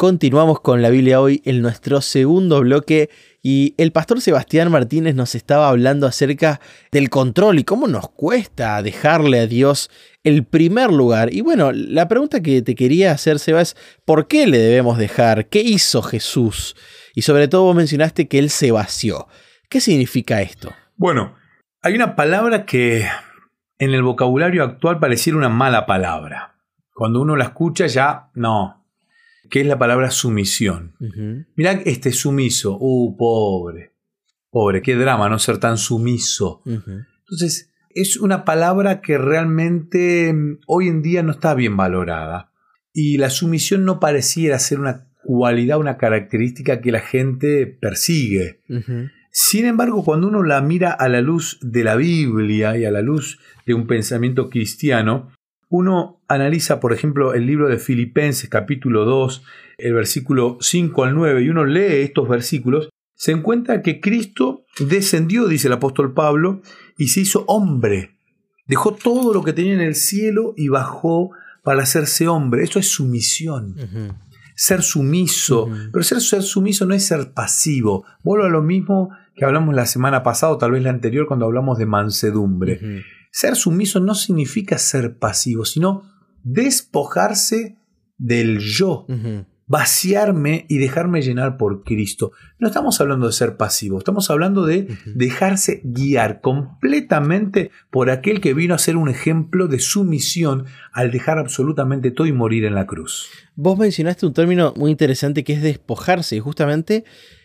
Continuamos con la Biblia hoy en nuestro segundo bloque y el pastor Sebastián Martínez nos estaba hablando acerca del control y cómo nos cuesta dejarle a Dios el primer lugar. Y bueno, la pregunta que te quería hacer, Seba, es ¿por qué le debemos dejar? ¿Qué hizo Jesús? Y sobre todo vos mencionaste que Él se vació. ¿Qué significa esto? Bueno, hay una palabra que en el vocabulario actual pareciera una mala palabra. Cuando uno la escucha ya, no, que es la palabra sumisión. Mirá este sumiso, uh, pobre, pobre, qué drama no ser tan sumiso. Entonces, es una palabra que realmente mm, hoy en día no está bien valorada. Y la sumisión no pareciera ser una cualidad, una característica que la gente persigue. Sin embargo, cuando uno la mira a la luz de la Biblia y a la luz de un pensamiento cristiano, uno analiza, por ejemplo, el libro de Filipenses capítulo 2, el versículo 5 al 9, y uno lee estos versículos, se encuentra que Cristo descendió, dice el apóstol Pablo, y se hizo hombre. Dejó todo lo que tenía en el cielo y bajó para hacerse hombre. Eso es sumisión. Ser sumiso. Pero ser, ser, sumiso no es ser pasivo. Vuelvo a lo mismo que hablamos la semana pasada, o tal vez la anterior, cuando hablamos de mansedumbre. Ser sumiso no significa ser pasivo, sino despojarse del yo, vaciarme y dejarme llenar por Cristo. No estamos hablando de ser pasivo, estamos hablando de dejarse guiar completamente por aquel que vino a ser un ejemplo de sumisión al dejar absolutamente todo y morir en la cruz. Vos mencionaste un término muy interesante que es despojarse, y justamente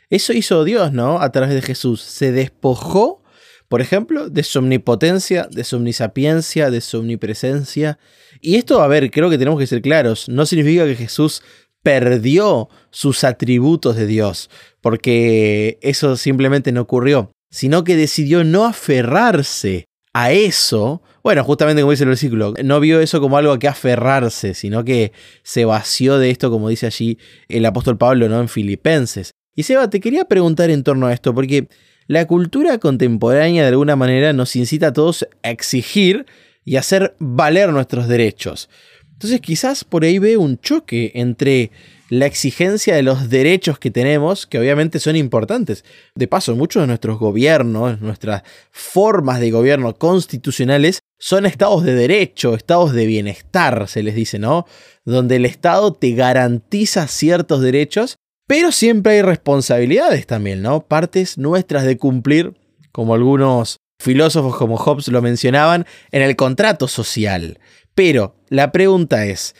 eso hizo Dios, ¿no? A través de Jesús. Se despojó por ejemplo, de su omnipotencia, de su omnisapiencia, de su omnipresencia. Y esto, a ver, creo que tenemos que ser claros, no significa que Jesús perdió sus atributos de Dios, porque eso simplemente no ocurrió, sino que decidió no aferrarse a eso. Bueno, justamente como dice el versículo, no vio eso como algo a que aferrarse, sino que se vació de esto, como dice allí el apóstol Pablo, ¿no? En Filipenses. Y Seba, te quería preguntar en torno a esto, porque la cultura contemporánea de alguna manera nos incita a todos a exigir y hacer valer nuestros derechos. Entonces quizás por ahí ve un choque entre la exigencia de los derechos que tenemos, que obviamente son importantes. De paso, muchos de nuestros gobiernos, nuestras formas de gobierno constitucionales, son estados de derecho, estados de bienestar, se les dice, ¿no? Donde el Estado te garantiza ciertos derechos pero siempre hay responsabilidades también, ¿no? Partes nuestras de cumplir, como algunos filósofos como Hobbes lo mencionaban, en el contrato social. Pero la pregunta es,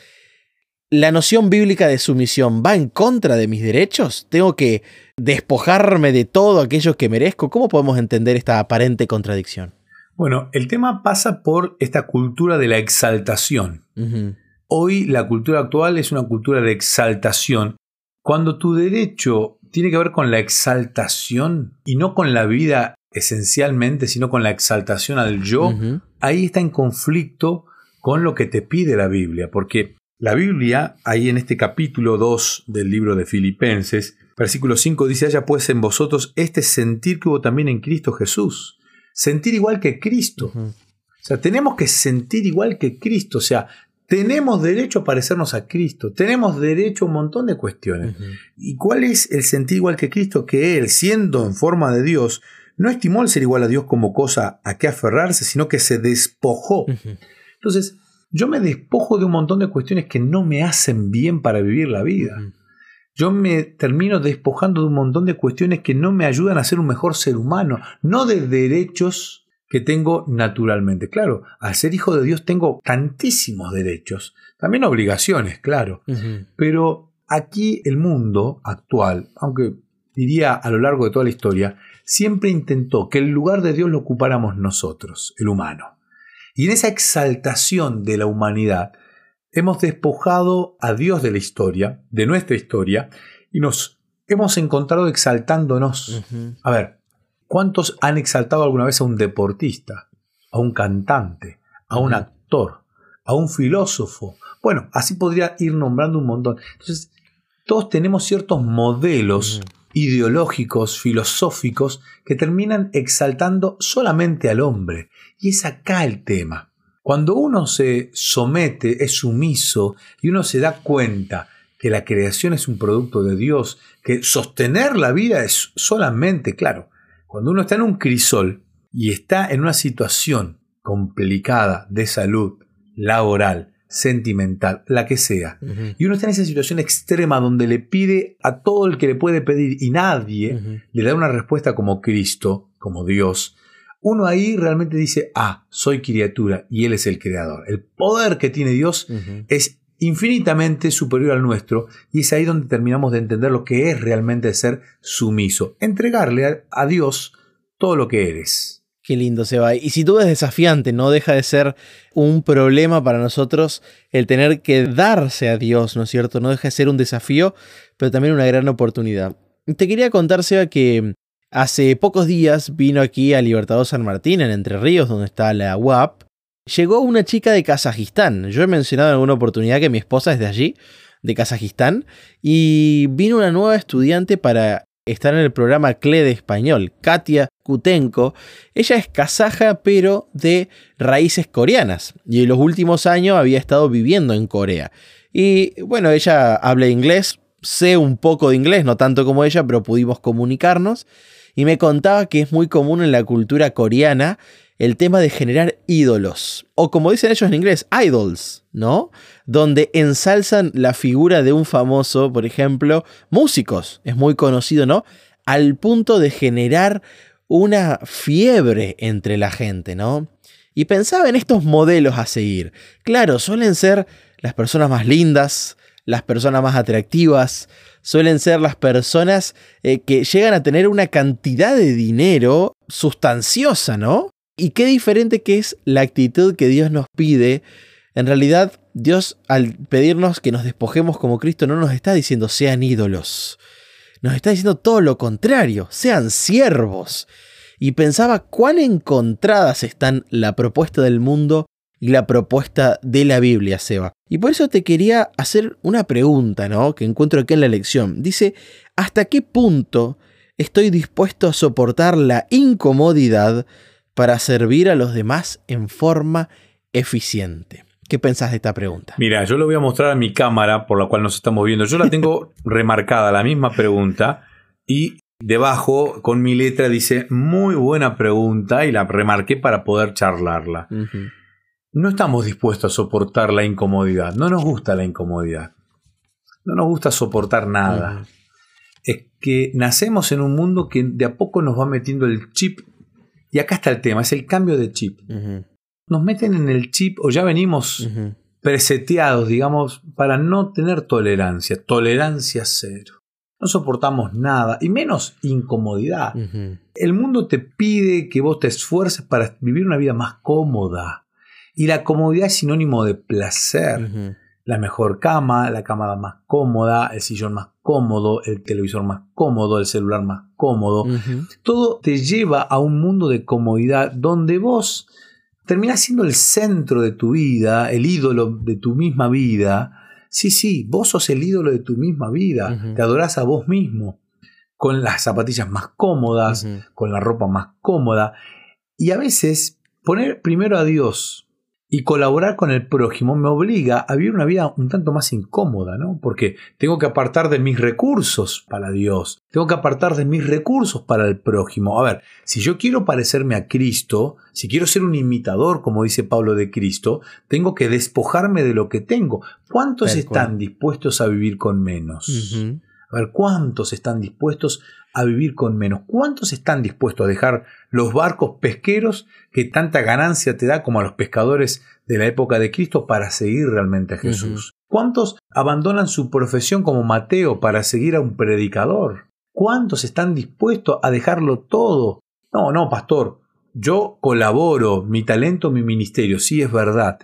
¿la noción bíblica de sumisión va en contra de mis derechos? ¿Tengo que despojarme de todo aquello que merezco? ¿Cómo podemos entender esta aparente contradicción? Bueno, el tema pasa por esta cultura de la exaltación. Hoy la cultura actual es una cultura de exaltación cuando tu derecho tiene que ver con la exaltación y no con la vida esencialmente, sino con la exaltación al yo, ahí está en conflicto con lo que te pide la Biblia, porque la Biblia, ahí en este capítulo 2 del libro de Filipenses, versículo 5 dice, haya pues en vosotros este sentir que hubo también en Cristo Jesús, sentir igual que Cristo. O sea, tenemos que sentir igual que Cristo, o sea, tenemos derecho a parecernos a Cristo, tenemos derecho a un montón de cuestiones. ¿Y cuál es el sentido igual que Cristo? Que Él, siendo en forma de Dios, no estimó el ser igual a Dios como cosa a que aferrarse, sino que se despojó. Entonces, yo me despojo de un montón de cuestiones que no me hacen bien para vivir la vida. Yo me termino despojando de un montón de cuestiones que no me ayudan a ser un mejor ser humano, no de derechos que tengo naturalmente. Claro, al ser hijo de Dios tengo tantísimos derechos, también obligaciones, claro, pero aquí el mundo actual, aunque diría a lo largo de toda la historia, siempre intentó que el lugar de Dios lo ocupáramos nosotros, el humano. Y en esa exaltación de la humanidad, hemos despojado a Dios de la historia, de nuestra historia, y nos hemos encontrado exaltándonos. A ver, ¿Cuántos han exaltado alguna vez a un deportista, a un cantante, a un actor, a un filósofo? Bueno, así podría ir nombrando un montón. Entonces, todos tenemos ciertos modelos ideológicos, filosóficos, que terminan exaltando solamente al hombre. Y es acá el tema. Cuando uno se somete, es sumiso, y uno se da cuenta que la creación es un producto de Dios, que sostener la vida es solamente, claro, cuando uno está en un crisol y está en una situación complicada de salud, laboral, sentimental, la que sea, y uno está en esa situación extrema donde le pide a todo el que le puede pedir y nadie le da una respuesta como Cristo, como Dios, uno ahí realmente dice, ah, soy criatura y Él es el creador. El poder que tiene Dios es infinitamente superior al nuestro y es ahí donde terminamos de entender lo que es realmente ser sumiso, entregarle a, Dios todo lo que eres. Qué lindo se va. Y si tú es desafiante, no deja de ser un problema para nosotros el tener que darse a Dios, ¿no es cierto? No deja de ser un desafío, pero también una gran oportunidad. Te quería contar, Seba, que Hace pocos días vino aquí a Libertador San Martín, en Entre Ríos, donde está la UAP. Llegó una chica de Kazajistán. Yo he mencionado en alguna oportunidad que mi esposa es de allí, de Kazajistán. Y vino una nueva estudiante para estar en el programa CLE de español, Katia Kutenko. Ella es kazaja, pero de raíces coreanas. Y en los últimos años había estado viviendo en Corea. Y bueno, ella habla inglés, sé un poco de inglés, no tanto como ella, pero pudimos comunicarnos y me contaba que es muy común en la cultura coreana el tema de generar ídolos, o como dicen ellos en inglés, idols, ¿no? Donde ensalzan la figura de un famoso, por ejemplo, músicos, es muy conocido, ¿no? Al punto de generar una fiebre entre la gente, ¿no? Y pensaba en estos modelos a seguir. Claro, suelen ser las personas más lindas, las personas más atractivas, suelen ser las personas eh, que llegan a tener una cantidad de dinero sustanciosa, ¿no? Y qué diferente que es la actitud que Dios nos pide. En realidad, Dios al pedirnos que nos despojemos como Cristo no nos está diciendo sean ídolos. Nos está diciendo todo lo contrario, sean siervos. Y pensaba cuán encontradas están la propuesta del mundo y la propuesta de la Biblia, Seba. Y por eso te quería hacer una pregunta, ¿no? Que encuentro aquí en la lección. Dice, ¿hasta qué punto estoy dispuesto a soportar la incomodidad para servir a los demás en forma eficiente? ¿Qué pensás de esta pregunta? Mira, yo lo voy a mostrar a mi cámara por la cual nos estamos viendo. Yo la tengo remarcada, la misma pregunta, y debajo con mi letra dice muy buena pregunta y la remarqué para poder charlarla no estamos dispuestos a soportar la incomodidad. No nos gusta la incomodidad. No nos gusta soportar nada. Es que nacemos en un mundo que de a poco nos va metiendo el chip. Y acá está el tema, es el cambio de chip. Nos meten en el chip o ya venimos preseteados, digamos, para no tener tolerancia. Tolerancia cero. No soportamos nada, y menos incomodidad. El mundo te pide que vos te esfuerces para vivir una vida más cómoda y la comodidad es sinónimo de placer. La mejor cama, la cama más cómoda, el sillón más cómodo, el televisor más cómodo, el celular más cómodo. Todo te lleva a un mundo de comodidad donde vos terminás siendo el centro de tu vida, el ídolo de tu misma vida. Sí, sí, vos sos el ídolo de tu misma vida. Te adorás a vos mismo. Con las zapatillas más cómodas, con la ropa más cómoda. Y a veces poner primero a Dios y colaborar con el prójimo me obliga a vivir una vida un tanto más incómoda, ¿no? Porque tengo que apartar de mis recursos para Dios, tengo que apartar de mis recursos para el prójimo. A ver, si yo quiero parecerme a Cristo, si quiero ser un imitador, como dice Pablo de Cristo, tengo que despojarme de lo que tengo. ¿Cuántos están dispuestos a vivir con menos? A ver, ¿cuántos están dispuestos a vivir con menos? ¿Cuántos están dispuestos a dejar los barcos pesqueros que tanta ganancia te da como a los pescadores de la época de Cristo para seguir realmente a Jesús? ¿Cuántos abandonan su profesión como Mateo para seguir a un predicador? ¿Cuántos están dispuestos a dejarlo todo? No, no, pastor, yo colaboro, mi talento, mi ministerio, sí es verdad,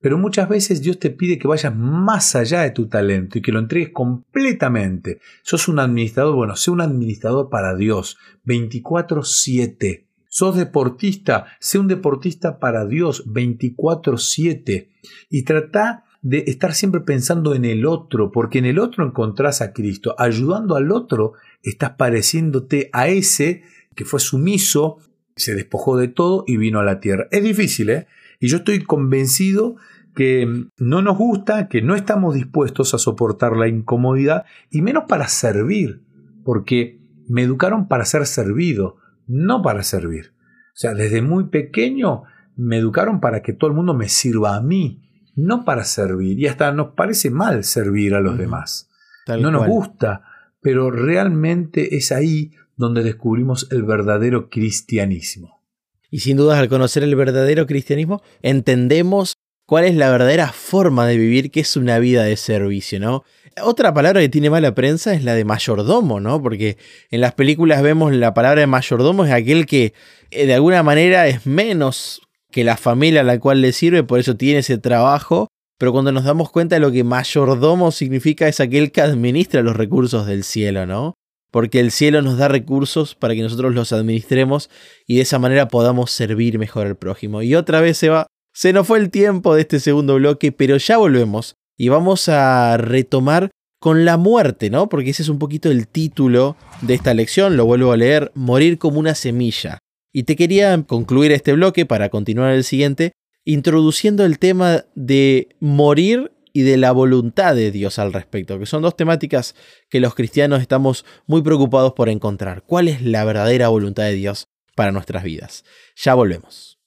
pero muchas veces Dios te pide que vayas más allá de tu talento y que lo entregues completamente. Sos un administrador, bueno, sé un administrador para Dios, 24/7. Sos deportista, sé un deportista para Dios, 24/7. Y trata de estar siempre pensando en el otro, porque en el otro encontrás a Cristo. Ayudando al otro, estás pareciéndote a ese que fue sumiso, se despojó de todo y vino a la tierra. Es difícil, ¿eh? Y yo estoy convencido que no nos gusta, que no estamos dispuestos a soportar la incomodidad y menos para servir, porque me educaron para ser servido, no para servir. O sea, desde muy pequeño me educaron para que todo el mundo me sirva a mí, no para servir. Y hasta nos parece mal servir a los demás. no nos gusta, pero realmente es ahí donde descubrimos el verdadero cristianismo. Y sin dudas al conocer el verdadero cristianismo, entendemos cuál es la verdadera forma de vivir, que es una vida de servicio, ¿no? Otra palabra que tiene mala prensa es la de mayordomo, ¿no? Porque en las películas vemos la palabra de mayordomo es aquel que eh, de alguna manera es menos que la familia a la cual le sirve, por eso tiene ese trabajo. Pero cuando nos damos cuenta de lo que mayordomo significa es aquel que administra los recursos del cielo, ¿no? Porque el cielo nos da recursos para que nosotros los administremos y de esa manera podamos servir mejor al prójimo. Y otra vez se va, se nos fue el tiempo de este segundo bloque, pero ya volvemos y vamos a retomar con la muerte, ¿no? Porque ese es un poquito el título de esta lección, lo vuelvo a leer, morir como una semilla. Y te quería concluir este bloque para continuar el siguiente, introduciendo el tema de morir y de la voluntad de Dios al respecto, que son dos temáticas que los cristianos estamos muy preocupados por encontrar. ¿Cuál es la verdadera voluntad de Dios para nuestras vidas? Ya volvemos.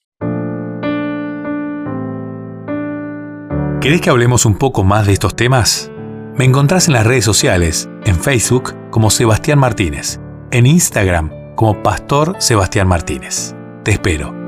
¿Querés que hablemos un poco más de estos temas? Me encontrás en las redes sociales, en Facebook como Sebastián Martínez, en Instagram como Pastor Sebastián Martínez. Te espero.